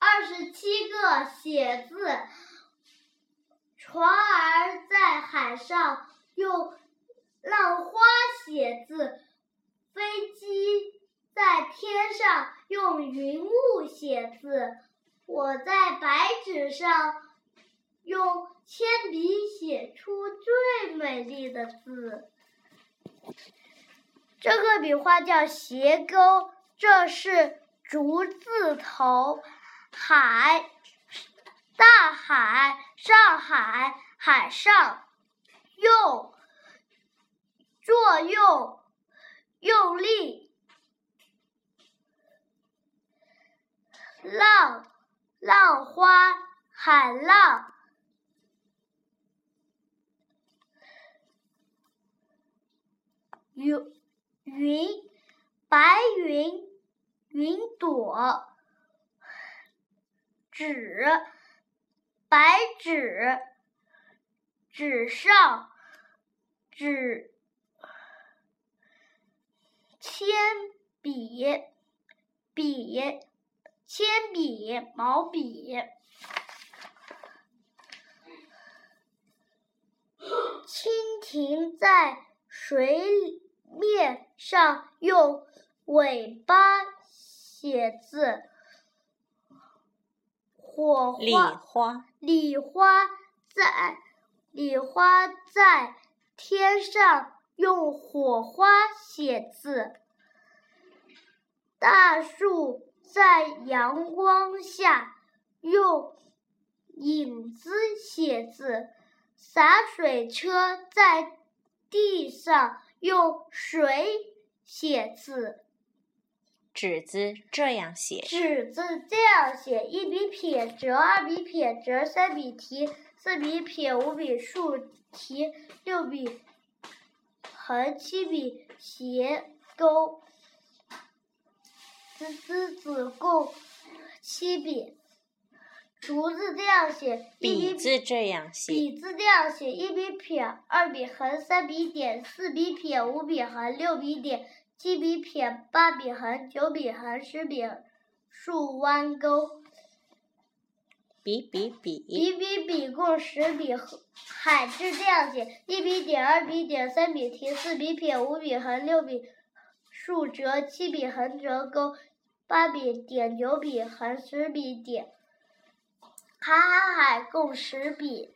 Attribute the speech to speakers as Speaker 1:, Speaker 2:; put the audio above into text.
Speaker 1: 二十七个写字。船儿在海上用浪花写字，飞机在天上用云雾写字。我在白纸上用铅笔写出最美丽的字。这个笔画叫斜钩，这是竹字头，海，大海，上海，海上，用，作用，用力，浪，浪花，海浪。云云，白云，云朵，纸，白纸，纸上，纸，铅笔，笔，铅笔，毛笔，蜻蜓在水。面上用尾巴写字，火
Speaker 2: 礼花，
Speaker 1: 礼花在礼花在天上用火花写字，大树在阳光下用影子写字，洒水车在地上。用水写字，
Speaker 2: 纸字这样写。
Speaker 1: 尺子这样写：一笔撇折，二笔撇折，三笔提，四笔撇，五笔竖提，六笔横，七笔斜钩。子子子共七笔。竹子这样写，
Speaker 2: 笔字这样写，
Speaker 1: 笔字这样写：一笔撇，二笔横，三笔点，四笔撇，五笔横，六笔点，七笔撇，八笔横，九笔横，十笔竖弯钩。
Speaker 2: 笔笔笔，
Speaker 1: 笔笔笔共十笔。海是这样写：一笔点，二笔点，三笔提，四笔撇，五笔横，六笔竖折，七笔横折钩，八笔点，九笔横，十笔点。海海海共十笔。